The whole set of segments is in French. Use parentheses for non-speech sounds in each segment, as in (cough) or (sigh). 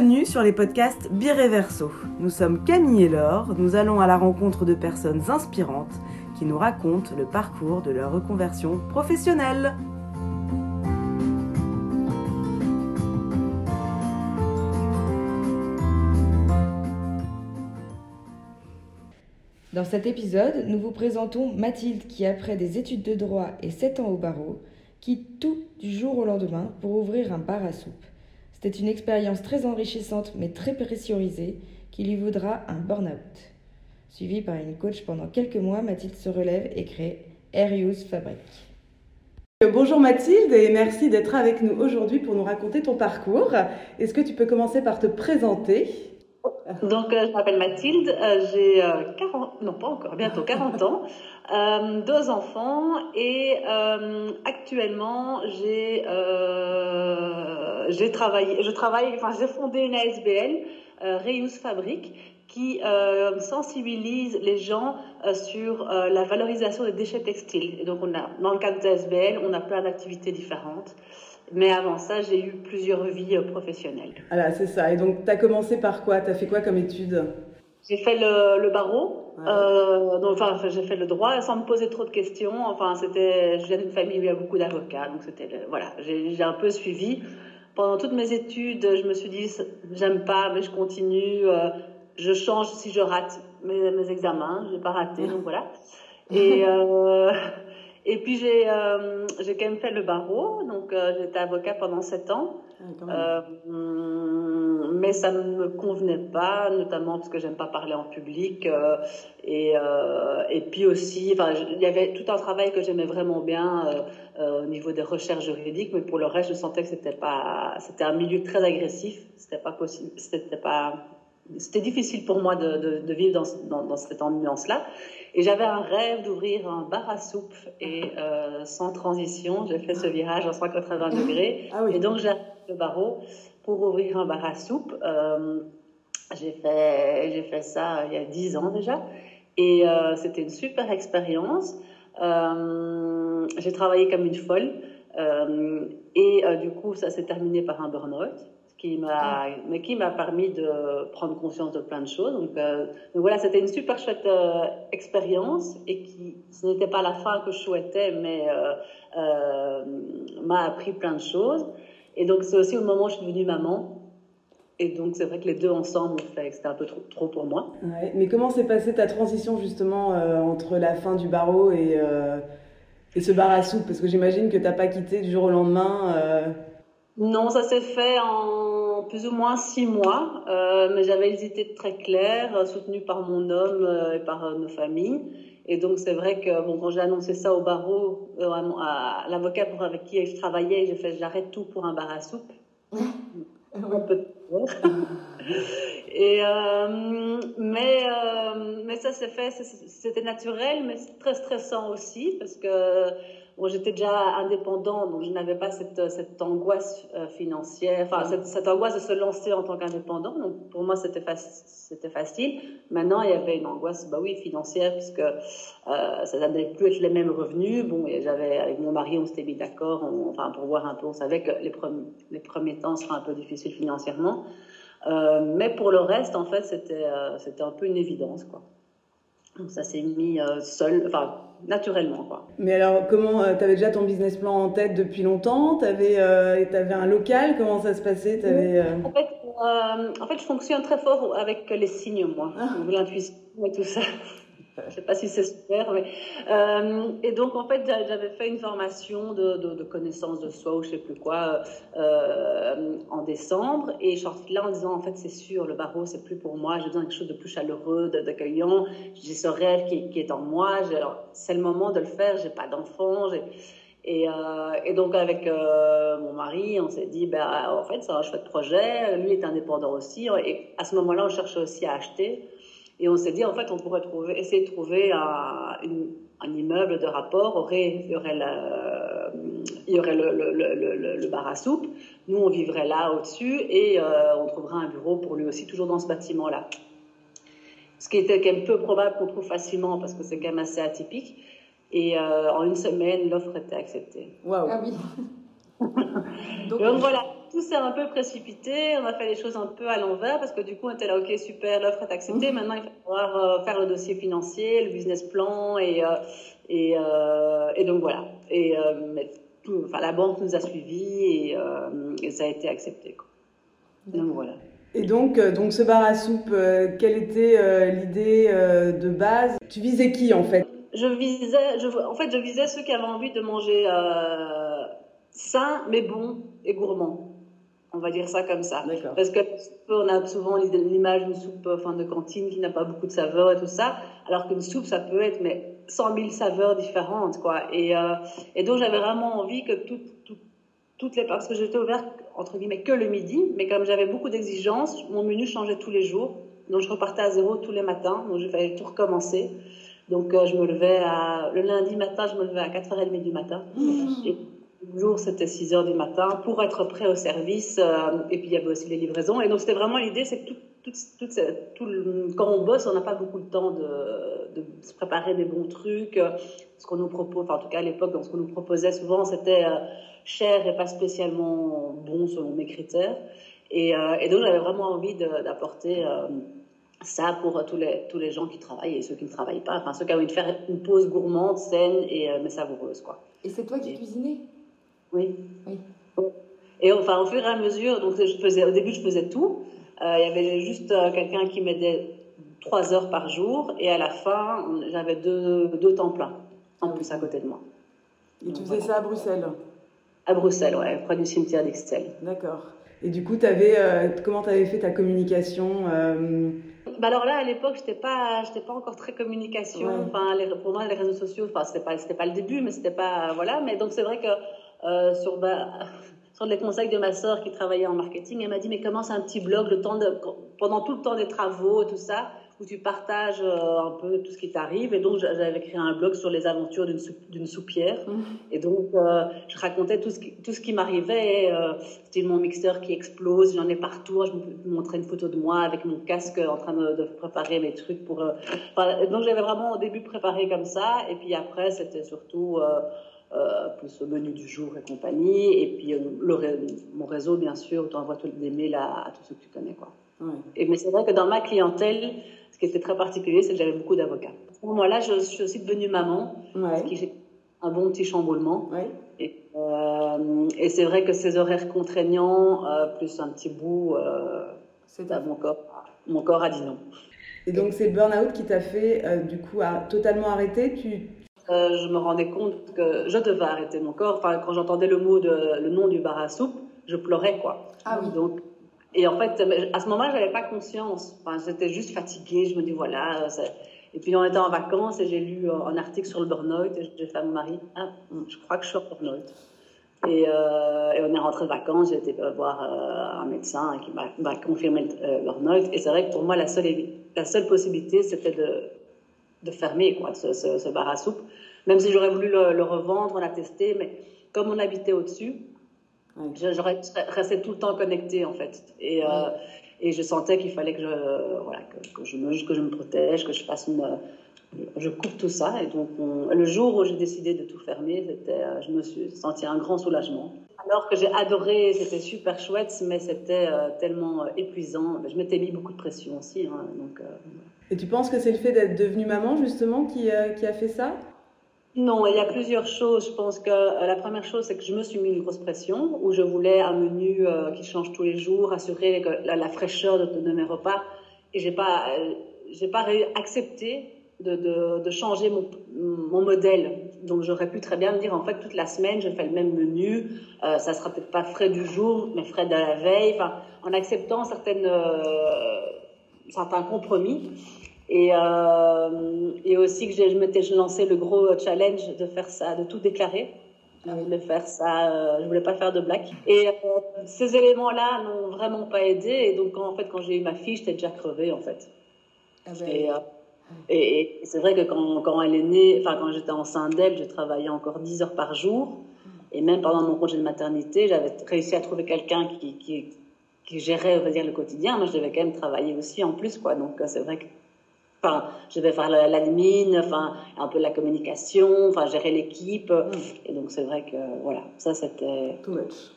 Bienvenue sur les podcasts Bireverso. Nous sommes Camille et Laure, nous allons à la rencontre de personnes inspirantes qui nous racontent le parcours de leur reconversion professionnelle. Dans cet épisode, nous vous présentons Mathilde qui, après des études de droit et 7 ans au barreau, quitte tout du jour au lendemain pour ouvrir un bar à soupe. C'était une expérience très enrichissante mais très pressurisée qui lui vaudra un burn-out. Suivie par une coach pendant quelques mois, Mathilde se relève et crée Airuse Fabric. Euh, bonjour Mathilde et merci d'être avec nous aujourd'hui pour nous raconter ton parcours. Est-ce que tu peux commencer par te présenter? Donc, euh, je m'appelle Mathilde, euh, j'ai 40, non pas encore, bientôt 40 ans, deux enfants et actuellement j'ai j'ai travaillé, je travaille, enfin j'ai fondé une ASBL, Reuse Fabric, qui sensibilise les gens sur la valorisation des déchets textiles. Et donc, on a, dans le cadre de l'ASBL, on a plein d'activités différentes. Mais avant ça, j'ai eu plusieurs vies euh, professionnelles. Voilà, c'est ça. Et donc, tu as commencé par quoi? Tu as fait quoi comme études J'ai fait le, le barreau. Euh, donc, enfin, j'ai fait le droit sans me poser trop de questions. Enfin, c'était, je viens d'une famille où il y a beaucoup d'avocats. Donc, c'était, voilà, j'ai un peu suivi. Pendant toutes mes études, je me suis dit, j'aime pas, mais je continue. Je change si je rate mes, mes examens. Je n'ai pas raté, donc voilà. (laughs) Et. Euh, et puis j'ai euh, j'ai quand même fait le barreau, donc euh, j'étais avocat pendant sept ans, ah, mais ça ne me convenait pas, notamment parce que j'aime pas parler en public, et et puis aussi, il y avait tout un travail que j'aimais vraiment bien au niveau des recherches juridiques, mais pour le reste je sentais que c'était pas, c'était un milieu très agressif, c'était pas possible, c'était pas c'était difficile pour moi de, de, de vivre dans, dans, dans cette ambiance-là. Et j'avais un rêve d'ouvrir un bar à soupe et euh, sans transition, j'ai fait ce virage en 180 degrés. Ah oui. Et donc j'ai le barreau pour ouvrir un bar à soupe. Euh, j'ai fait, j'ai fait ça il y a 10 ans déjà. Et euh, c'était une super expérience. J'ai travaillé comme une folle. Et du coup, ça s'est terminé par un burn-out qui m'a mais qui m'a permis de prendre conscience de plein de choses. Donc, euh, donc voilà, c'était une super chouette euh, expérience et qui ce n'était pas la fin que je souhaitais, mais euh, m'a appris plein de choses. Et donc c'est aussi au moment où je suis devenue maman. Et donc c'est vrai que les deux ensemble c'était un peu trop, trop pour moi. Ouais, mais comment s'est passée ta transition justement entre la fin du barreau et, et ce bar à soupe? Parce que j'imagine que tu n'as pas quitté du jour au lendemain. Non, ça s'est fait en plus ou moins six mois, euh, mais j'avais les idées très claires, euh, soutenues par mon homme euh, et par euh, nos familles. Et donc c'est vrai que bon, quand j'ai annoncé ça au barreau, à, à l'avocat avec qui je travaillais, j'ai fait j'arrête tout pour un bar à soupe. (laughs) (laughs) et mais mais ça s'est fait, c'était naturel, mais très stressant aussi parce que Bon, j'étais déjà indépendant, donc je n'avais pas cette, cette angoisse euh, financière, enfin cette, angoisse de se lancer en tant qu'indépendant. Donc pour moi, c'était facile. Maintenant, il y avait une angoisse, bah oui, financière, puisque euh, ça n'allait plus être les mêmes revenus. Bon, j'avais avec mon mari, on s'était mis d'accord, enfin pour voir un peu, on savait que les, les premiers temps seraient un peu difficiles financièrement. Euh, mais pour le reste, en fait, c'était euh, c'était un peu une évidence, quoi. Donc ça s'est mis euh, seul, enfin naturellement quoi. Mais alors comment euh, tu avais déjà ton business plan en tête depuis longtemps? Tu avais, euh, avais un local? Comment ça se passait? Avais, euh... en, fait, euh, en fait, je fonctionne très fort avec les signes moi, ah. l'intuition et tout ça je sais pas si c'est super, mais euh, et donc en fait j'avais fait une formation de, de, de connaissance de soi ou je sais plus quoi euh, en décembre et je suis là en disant en fait c'est sûr le barreau c'est plus pour moi, j'ai besoin de quelque chose de plus chaleureux, d'accueillant, j'ai ce rêve qui, est en moi, c'est le moment de le faire, j'ai pas d'enfant, et, euh, et, donc avec mon mari, on s'est dit, ben, en fait, c'est un chouette projet. Lui est indépendant aussi. Et à ce moment-là, on cherchait aussi à acheter. Et on s'est dit, en fait, on pourrait trouver, essayer de trouver un, une, un immeuble de rapport. Aurait, il y aurait, la, il y aurait le, le, le, le, bar à soupe. Nous, on vivrait là au-dessus et euh, on trouverait un bureau pour lui aussi, toujours dans ce bâtiment-là. Ce qui était quand même peu probable qu'on trouve facilement parce que c'est quand même assez atypique. Et euh, en une semaine, l'offre était acceptée. Waouh! Ah oui. (laughs) Donc, Donc voilà. Tout s'est un peu précipité. On a fait les choses un peu à l'envers parce que du coup, on était là, ok, super, l'offre est acceptée. Mmh. Maintenant, il va falloir euh, faire le dossier financier, le business plan et, euh, et, euh, et, donc voilà. Et enfin, la banque nous a suivis et, ça a été accepté. Quoi. Donc voilà. Et donc, donc ce bar à soupe, quelle était l'idée de base? Tu visais qui en fait? Je visais, je, en fait, je visais ceux qui avaient envie de manger sain mais bon et gourmand. On va dire ça comme ça. Parce que on a souvent l'image d'une soupe enfin, de cantine qui n'a pas beaucoup de saveurs et tout ça, alors qu'une soupe, ça peut être mais 100 000 saveurs différentes. Quoi. Et, euh, et donc j'avais vraiment envie que toutes les... Parce que j'étais ouverte, entre guillemets, que le midi, mais comme j'avais beaucoup d'exigences, mon menu changeait tous les jours. Donc je repartais à zéro tous les matins, donc il fallait tout recommencer. Donc euh, je me levais à... Le lundi matin, je me levais à 4h30 du matin. Mmh jour, c'était 6 heures du matin pour être prêt au service. Euh, et puis, il y avait aussi les livraisons. Et donc, c'était vraiment l'idée, c'est que tout, tout, tout, quand on bosse, on n'a pas beaucoup de temps de, de, se préparer des bons trucs. Ce qu'on nous propose, enfin, en tout cas, à l'époque, ce qu'on nous proposait souvent, c'était euh, cher et pas spécialement bon selon mes critères. Et, euh, et donc, j'avais vraiment envie d'apporter ça pour tous les, tous les gens qui travaillent et ceux qui ne travaillent pas. Enfin, ceux qui ont envie de faire une pause gourmande, saine et mais savoureuse, quoi. Et c'est toi qui cuisinais? Oui. Et enfin, au fur et à mesure, donc je faisais, au début, je faisais tout. Euh, il y avait juste euh, quelqu'un qui m'aidait trois heures par jour, et à la fin, j'avais deux, deux temps pleins en plus à côté de moi. Et tu faisais ça à Bruxelles À Bruxelles, ouais, près du cimetière d'Excel. D'accord. Et du coup, avais, euh, comment tu avais fait ta communication bah alors là, à l'époque, je n'étais pas, pas encore très communication. Enfin, pour moi, les réseaux sociaux, enfin, ce n'était pas, pas le début, mais c'était pas. Voilà. Mais donc, c'est vrai que euh, sur, bah, (laughs) sur les conseils de ma sœur qui travaillait en marketing. Elle m'a dit, mais commence un petit blog le temps de, pendant tout le temps des travaux, tout ça, où tu partages euh, un peu tout ce qui t'arrive. Et donc, j'avais créé un blog sur les aventures d'une soupière. Mmh. Et donc, euh, je racontais tout ce qui, tout ce qui m'arrivait. C'était mon mixeur qui explose, j'en ai partout. Je me montrais une photo de moi avec mon casque en train de, préparer mes trucs pour... donc, j'avais vraiment au début préparé comme ça. Et puis après, c'était surtout plus au menu du jour et compagnie. Et puis euh, le, mon réseau, bien sûr, tu envoies des mails à, à, tous ceux que tu connais. Quoi. Et, mais c'est vrai que dans ma clientèle, ce qui était très particulier, c'est que j'avais beaucoup d'avocats. À ce moment-là, je, suis aussi devenue maman, ce qui fait un bon petit chamboulement. Et, euh, et c'est vrai que ces horaires contraignants, plus un petit bout, c'est mon corps, mon corps a dit non. Et donc c'est le burn-out qui t'a fait du coup à totalement arrêter. Tu euh, je me rendais compte que je devais arrêter mon corps. Enfin, quand j'entendais le mot de, le nom du bar à soupe, je pleurais, quoi. Ah oui. Donc, et en fait, à ce moment-là, j'avais pas conscience. Enfin, j'étais juste fatiguée. Je me dis, voilà. Et puis, on était en vacances et j'ai lu un article sur le burn-out et j'ai fait à mon mari, ah, je crois que je suis en burn-out. Et, euh, et, on est rentré de vacances, j'ai été voir euh, un médecin qui m'a confirmé le burn-out. Et c'est vrai que pour moi, la seule, la seule possibilité, c'était de, de fermer quoi, ce, ce, bar à soupe. Même si j'aurais voulu le, revendre, tester, mais comme on habitait au-dessus, j'aurais resté tout le temps connecté en fait. Et, euh, et je sentais qu'il fallait que je, voilà, que, je me, que je me protège, que je fasse une, je coupe tout ça. Et donc, le jour où j'ai décidé de tout fermer, euh, je me suis senti un grand soulagement. Alors que j'ai adoré, c'était super chouette, mais c'était euh, tellement épuisant. Je m'étais mis beaucoup de pression aussi. Hein, donc, et tu penses que c'est le fait d'être devenue maman, justement, qui, euh, qui, a fait ça? Non, il y a plusieurs choses. Je pense que euh, la première chose, c'est que je me suis mis une grosse pression, où je voulais un menu euh, qui change tous les jours, assurer la, fraîcheur de, de, mes repas. Et j'ai pas, j'ai pas accepté de, de, de, changer mon, mon modèle. Donc j'aurais pu très bien me dire, en fait, toute la semaine, je fais le même menu. Euh, ça sera peut-être pas frais du jour, mais frais de la veille. Enfin, en acceptant certaines certains compromis. Et, euh, et aussi que je m'étais lancé le gros challenge de faire ça, de tout déclarer. Je voulais faire ça, euh, je voulais pas faire de blagues. Et euh, ces éléments-là n'ont vraiment pas aidé. Et donc, en fait, quand j'ai eu ma fille, j'étais déjà crevée, en fait. Ah ben et, et, c'est vrai que quand, quand, elle est née, enfin, quand j'étais enceinte d'elle, je travaillais encore 10 heures par jour. Mm. Et même pendant mon congé de maternité, j'avais réussi à trouver quelqu'un qui, qui, qui gérait, on va dire, le quotidien. Moi, je devais quand même travailler aussi en plus, quoi. Donc, euh, c'est vrai que, enfin, je devais faire l'admin, enfin, un peu la communication, enfin, gérer l'équipe. Mm. Et donc, c'est vrai que, voilà, ça, c'était. Too much.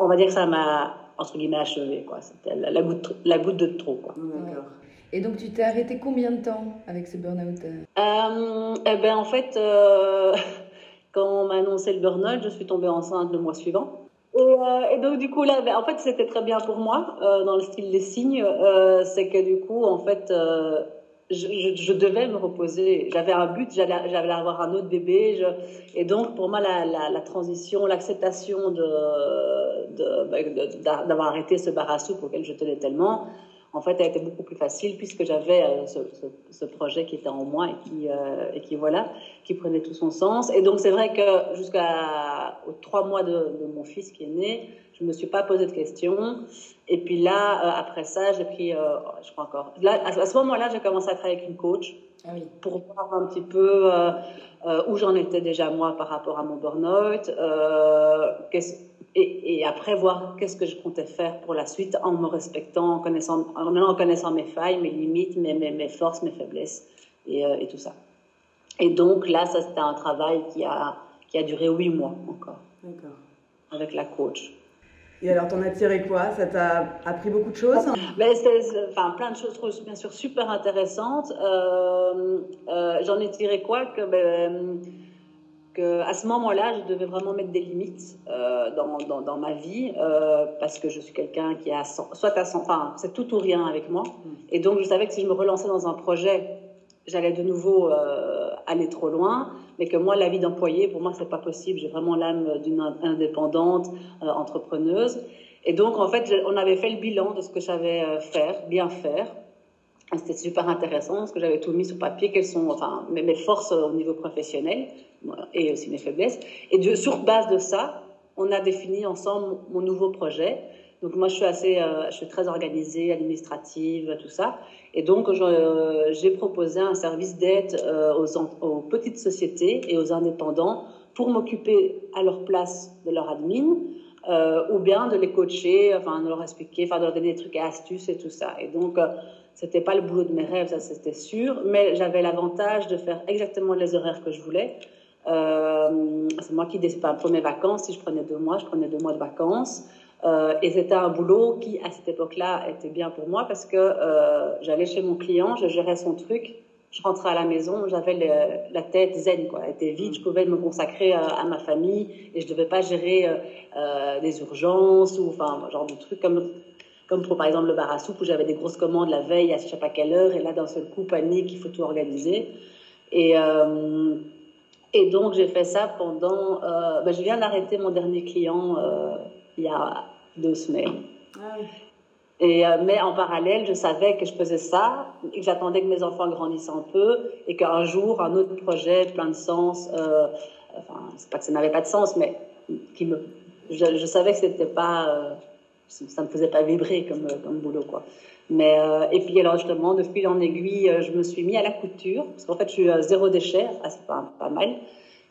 on va dire que ça m'a, entre guillemets, achevé. Quoi. C'était la, goutte, la goutte de trop. Quoi. D'accord. Et donc, tu t'es arrêté combien de temps avec ce burn-out euh, eh ben, En fait, euh, (laughs) quand on m'a annoncé le burn-out, je suis tombée enceinte le mois suivant. Et, euh, donc, du coup, là, en fait, c'était très bien pour moi, euh, dans le style des signes. Euh, c'est que, du coup, en fait, je, devais me reposer. J'avais un but, j'allais avoir un autre bébé. Et donc, pour moi, la, la, transition, l'acceptation de, de, d'avoir arrêté ce bar à soupe auquel je tenais tellement, en fait, a été beaucoup plus facile puisque j'avais euh, ce, ce, ce, projet qui était en moi et qui, euh, et qui, voilà, qui prenait tout son sens. Et donc, c'est vrai que jusqu'à trois mois de, de, mon fils qui est né, je me suis pas posé de questions. Et puis là, euh, après ça, j'ai pris, je crois encore. Là, à, ce moment-là, j'ai commencé à travailler avec une coach ah oui. pour voir un petit peu où j'en étais déjà moi par rapport à mon burn-out. Et, et, après voir qu'est-ce que je comptais faire pour la suite en me respectant, en connaissant, en, en connaissant mes failles, mes limites, mes, mes, mes forces, mes faiblesses et, et tout ça. Et donc là, ça c'était un travail qui a, qui a duré huit mois encore. Avec la coach. Et alors, t'en as tiré quoi? Ça t'a appris beaucoup de choses? Ben, c'est, Enfin, plein de choses, bien sûr, super intéressantes. Euh, euh, j'en ai tiré quoi? Que, ben, à ce moment-là, je devais vraiment mettre des limites euh, dans, dans, dans, ma vie euh, parce que je suis quelqu'un qui a 100, soit à 100, enfin, c'est tout ou rien avec moi. Mm. Et donc, je savais que si je me relançais dans un projet, j'allais de nouveau euh, aller trop loin mais que moi, la vie d'employé, pour moi, c'est pas possible. J'ai vraiment l'âme d'une indépendante, entrepreneuse. Et donc, en fait, on avait fait le bilan de ce que j'avais euh, faire, bien faire. C'était super intéressant parce que j'avais tout mis sur papier, quelles sont enfin, mes, forces au niveau professionnel et aussi mes faiblesses. Et sur base de ça, on a défini ensemble mon nouveau projet. Donc moi, je suis assez, euh, je suis très organisée, administrative, tout ça. Et donc, euh, j'ai proposé un service d'aide euh, aux, petites sociétés et aux indépendants pour m'occuper à leur place de leur admin euh, ou bien de les coacher, enfin, de leur expliquer, enfin, de leur donner des trucs et astuces et tout ça. Et donc, euh, c'était pas le boulot de mes rêves, ça c'était sûr, mais j'avais l'avantage de faire exactement les horaires que je voulais. Euh, c'est moi qui décide, pour mes vacances, si je prenais deux mois, je prenais deux mois de vacances. Euh, et c'était un boulot qui, à cette époque-là, était bien pour moi parce que euh, j'allais chez mon client, je gérais son truc, je rentrais à la maison, j'avais la tête zen, quoi. Elle était vide, je pouvais me consacrer à, à ma famille et je devais pas gérer des urgences ou enfin genre de trucs comme comme pour par exemple le bar à soupe où j'avais des grosses commandes la veille à je sais pas quelle heure et là d'un seul coup panique, il faut tout organiser et euh, et donc j'ai fait ça pendant. Euh, ben, je viens d'arrêter mon dernier client il y a deux semaines. Ah oui. Et, euh, mais en parallèle, je savais que je faisais ça, et que j'attendais que mes enfants grandissent un peu, et qu'un jour, un autre projet plein de sens, euh, enfin, c'est pas que ça n'avait pas de sens, mais qui me, je, je savais que c'était pas, euh, ça me faisait pas vibrer comme, comme boulot, quoi. Mais, euh, et puis alors justement, de fil en aiguille, je me suis mis à la couture, parce qu'en fait, je suis zéro déchet, ah, c'est pas, mal.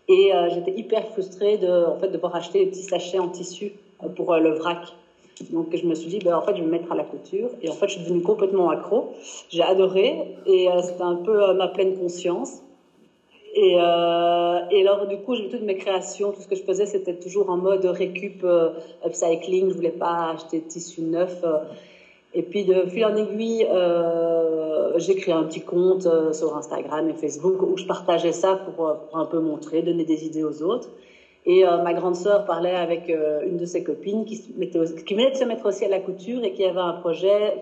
Et euh, j'étais hyper frustrée de, en fait, de devoir acheter des petits sachets en tissu pour euh, le vrac. Donc je me suis dit, ben, en fait, je vais me mettre à la couture. Et en fait, je suis devenue complètement accro. J'ai adoré et euh, c'était un peu euh, ma pleine conscience. Et, euh, et alors, du coup, toutes mes créations, tout ce que je faisais, c'était toujours en mode récup, euh, upcycling. Je voulais pas acheter de tissu neuf. Euh, et puis, de fil en aiguille, j'ai créé un petit compte sur Instagram et Facebook où je partageais ça pour, un peu montrer, donner des idées aux autres. Et ma grande sœur parlait avec une de ses copines qui, qui venait de se mettre aussi à la couture et qui avait un projet,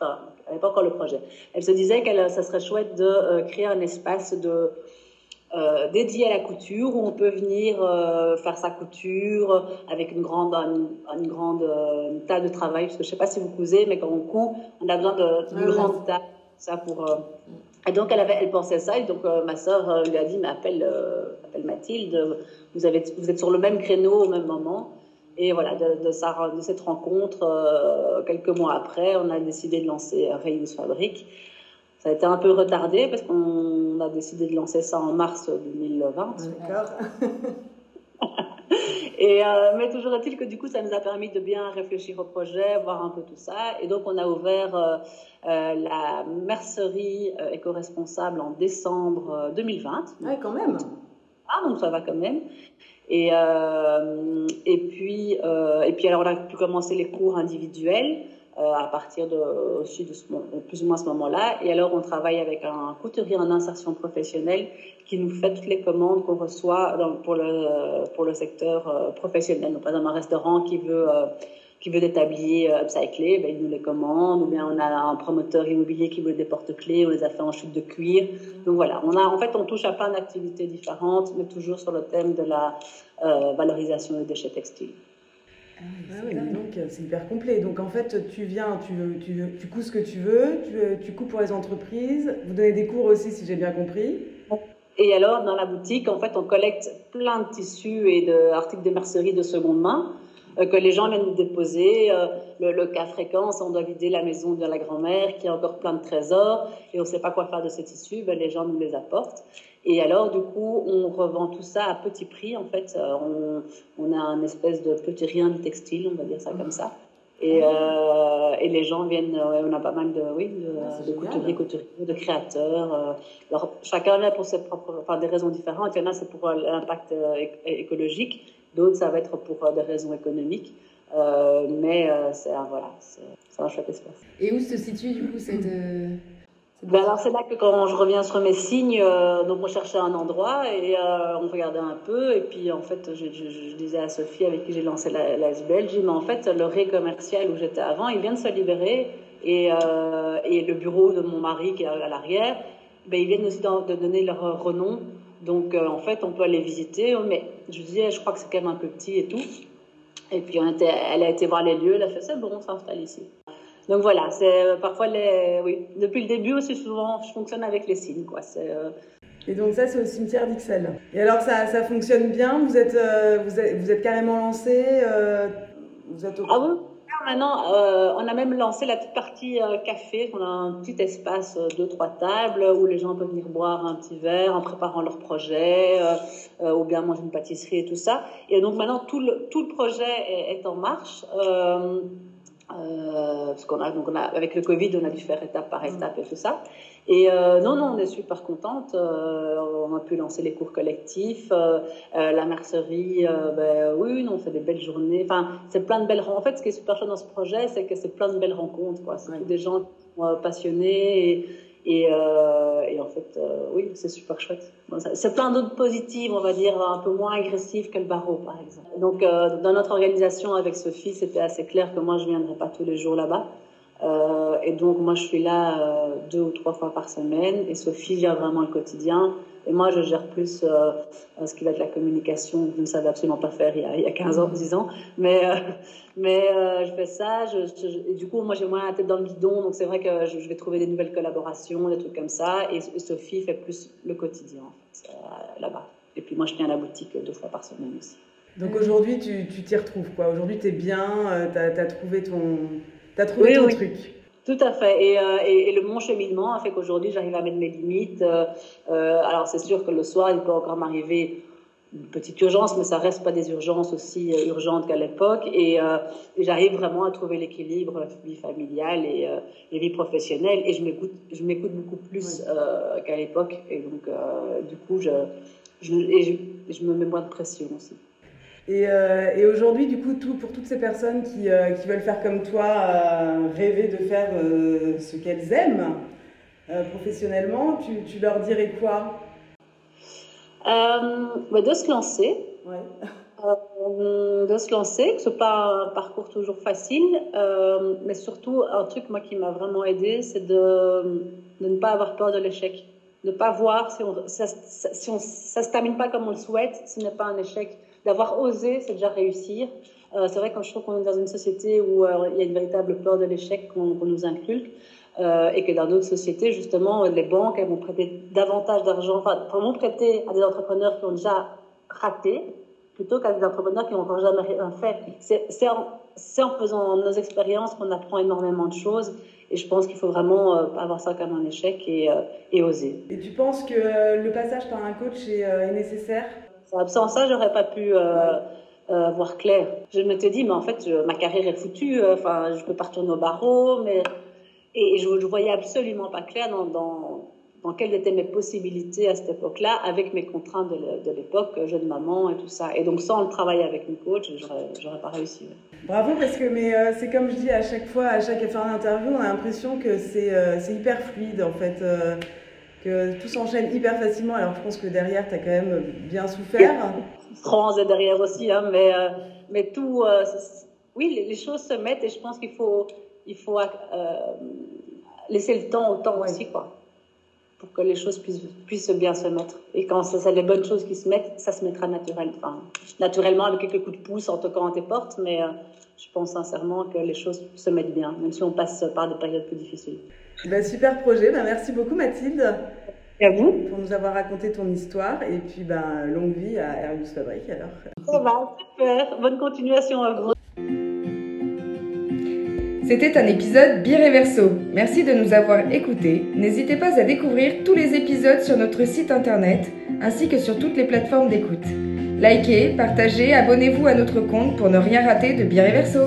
enfin, elle n'avait pas encore le projet. Elle se disait que ça serait chouette de créer un espace de, euh, dédié à la couture où on peut venir euh, faire sa couture avec une grande, une, une grande une table de travail. Parce que je ne sais pas si vous cousez, mais quand on coud, on a besoin d'une de, grande table. Ça pour, et donc elle, avait, elle pensait ça, et donc ma sœur lui a dit, mais appelle, appelle Mathilde vous, avez, vous êtes sur le même créneau au même moment. Et voilà, de, de, sa, de cette rencontre, euh, quelques mois après, on a décidé de lancer Reuse Fabrique. Ça a été un peu retardé parce qu'on a décidé de lancer ça en mars 2020. D'accord. (laughs) Et euh, mais toujours est-il que du coup, ça nous a permis de bien réfléchir au projet, voir un peu tout ça. Et donc, on a ouvert euh, euh, la mercerie euh, éco-responsable en décembre 2020. Ouais, quand même. Ah, donc ça va quand même. Et, et, puis, et puis, alors, on a pu commencer les cours individuels. À partir de, aussi de, plus ou moins ce moment-là. Et alors, on travaille avec un couturier en insertion professionnelle qui nous fait toutes les commandes qu'on reçoit pour, le, pour le secteur professionnel. Donc, par exemple, un restaurant qui veut qui veut des tabliers euh, upcyclés, ben, il nous les commande. Ou bien on a un promoteur immobilier qui veut des porte-clés, on les a fait en chute de cuir. Donc voilà, on a, en fait, on touche à plein d'activités différentes, mais toujours sur le thème de la euh, valorisation des déchets textiles. Ah, oui, ah donc euh, c'est hyper complet. Donc en fait, tu viens, tu, tu, tu ce que tu veux, tu, tu coupes pour les entreprises, vous donnez des cours aussi, si j'ai bien compris. Et alors, dans la boutique, en fait, on collecte plein de tissus et d'articles de mercerie de seconde main. Euh, que les gens viennent nous déposer. Euh, le, cas fréquent, on doit vider la maison de la grand-mère qui a encore plein de trésors et on ne sait pas quoi faire de ces tissus, ben, les gens nous les apportent. Et alors, du coup, on revend tout ça à petit prix. En fait, euh, on, on a un espèce de petit rien du textile, on va dire ça comme ça. Et, euh, et, les gens viennent, on a pas mal de, oui, de, ah, de couturiers, couturiers, de créateurs. alors, chacun vient pour ses propres, enfin, des raisons différentes. Il y en a, c'est pour l'impact écologique. D'autres, ça va être pour des raisons économiques. Euh, mais euh, c'est voilà, un chouette espace. Et où se situe du coup cette... Euh, ben alors c'est là que quand je reviens sur mes signes, donc on cherchait un endroit et on regardait un peu et puis en fait je, je, disais à Sophie avec qui j'ai lancé la, la SBL, dis mais en fait le ré commercial où j'étais avant, il vient de se libérer et, et le bureau de mon mari qui est à l'arrière, ben, ils viennent aussi de donner leur renom donc, euh, en fait, on peut aller visiter, mais je disais, je crois que c'est quand même un peu petit et tout. Et puis, on était, elle a été voir les lieux, elle a fait, c'est bon, on s'installe ici. Donc voilà, c'est euh, parfois les, oui, depuis le début aussi souvent, je fonctionne avec les signes, quoi. C'est, euh, Et donc ça, c'est au cimetière d'Ixelles. Et alors, ça, ça fonctionne bien? Vous êtes, vous êtes, vous êtes carrément lancé Vous êtes au... Ah oui maintenant, euh, on a même lancé la petite partie euh, café. On a un petit espace, euh, deux, trois tables, où les gens peuvent venir boire un petit verre en préparant leur projet, ou bien manger une pâtisserie et tout ça. Et donc maintenant, tout le, projet est en marche. Parce qu'on a, donc on a, avec le Covid, on a dû faire étape par étape et tout ça. Et euh, non, non, on est super contente. Euh, on a pu lancer les cours collectifs, euh, la mercerie. ben, oui, non, on fait des belles journées. Enfin, c'est plein de belles. En fait, ce qui est super chouette dans ce projet, c'est que c'est plein de belles rencontres. Quoi. C'est des gens passionnés et, et, et en fait, oui, c'est super chouette. c'est plein d'autres positives, on va dire, un peu moins agressives que le barreau, par exemple. Donc, dans notre organisation avec Sophie, c'était assez clair que moi, je ne viendrais pas tous les jours là-bas. Euh, et donc, moi, je suis là euh, deux ou trois fois par semaine. Et Sophie gère vraiment le quotidien. Et moi, je gère plus euh, ce qui va être la communication. Je ne savais absolument pas faire il y a, il y a 15 ans, 10 ans. Mais, euh, mais euh, je fais ça. Je, du coup, moi, j'ai moins la tête dans le guidon. Donc, c'est vrai que je, vais trouver des nouvelles collaborations, des trucs comme ça. Et, Sophie fait plus le quotidien, en fait, là-bas. Et puis, moi, je tiens la boutique deux fois par semaine aussi. Donc, aujourd'hui, tu t'y retrouves, quoi. Aujourd'hui, tu es bien. tu as trouvé ton tu as trouvé ton truc. Tout à fait. Et, euh, et, et, le mon cheminement a fait qu'aujourd'hui, j'arrive à mettre mes limites. Euh, euh, alors, c'est sûr que le soir, il peut encore m'arriver une petite urgence, mais ça reste pas des urgences aussi urgentes qu'à l'époque. Et, et j'arrive vraiment à trouver l'équilibre vie familiale et, et, vie professionnelle. Et je m'écoute, je m'écoute beaucoup plus qu'à l'époque. Et donc, du coup, je, je, et je, je me mets moins de pression aussi. Et, euh, et aujourd'hui, du coup, tout, pour toutes ces personnes qui, euh, qui veulent faire comme toi, euh, rêver de faire ce qu'elles aiment professionnellement, tu, tu, leur dirais quoi? Bah De se lancer. Ouais. de se lancer, que ce n'est pas un parcours toujours facile, mais surtout un truc moi qui m'a vraiment aidé, c'est de, de ne pas avoir peur de l'échec, de ne pas voir si, on, ça, si on, ça se termine pas comme on le souhaite, ce n'est pas un échec d'avoir osé, c'est déjà réussir. Euh, c'est vrai quand je trouve qu'on est dans une société où euh, il y a une véritable peur de l'échec qu'on nous inculque. Euh, et que dans d'autres sociétés, justement, les banques elles vont prêter davantage d'argent, enfin, vont prêter à des entrepreneurs qui ont déjà raté, plutôt qu'à des entrepreneurs qui n'ont encore jamais rien fait. C'est en, faisant nos expériences qu'on apprend énormément de choses. Et je pense qu'il faut vraiment avoir ça comme un échec et, oser. Et tu penses que le passage par un coach est nécessaire? Sans ça, j'aurais pas pu euh, euh, voir clair. Je me suis dit, mais en fait, ma carrière est foutue. Euh, enfin, je peux pas retourner au barreau, mais et, je, je voyais absolument pas clair dans, dans, quelles étaient mes possibilités à cette époque-là, avec mes contraintes de l'époque, jeune maman et tout ça. Et donc, sans le travail avec une coach, j'aurais pas réussi. Bravo, parce que mais c'est comme je dis à chaque fois, à chaque fin d'interview, on a l'impression que c'est euh, hyper fluide en fait, que tout s'enchaîne hyper facilement. Alors, je pense que derrière, tu as quand même bien souffert. (laughs) France est derrière aussi, hein, mais, mais tout, oui, les, les, choses se mettent et je pense qu'il faut, il faut laisser le temps au temps aussi, quoi pour que les choses puissent, puissent bien se mettre. Et quand c'est les bonnes choses qui se mettent, ça se mettra naturel, enfin, naturellement avec quelques coups de pouce en toquant à tes portes, mais euh, je pense sincèrement que les choses se mettent bien, même si on passe par des périodes plus difficiles. Ben, super projet, ben, merci beaucoup Mathilde. Et à vous Pour nous avoir raconté ton histoire et puis ben, longue vie à Airbus Fabrique alors. Ça va, super. Bonne continuation à vous. C'était un épisode Bireverso. Merci de nous avoir écoutés. N'hésitez pas à découvrir tous les épisodes sur notre site internet ainsi que sur toutes les plateformes d'écoute. Likez, partagez, abonnez-vous à notre compte pour ne rien rater de Bireverso.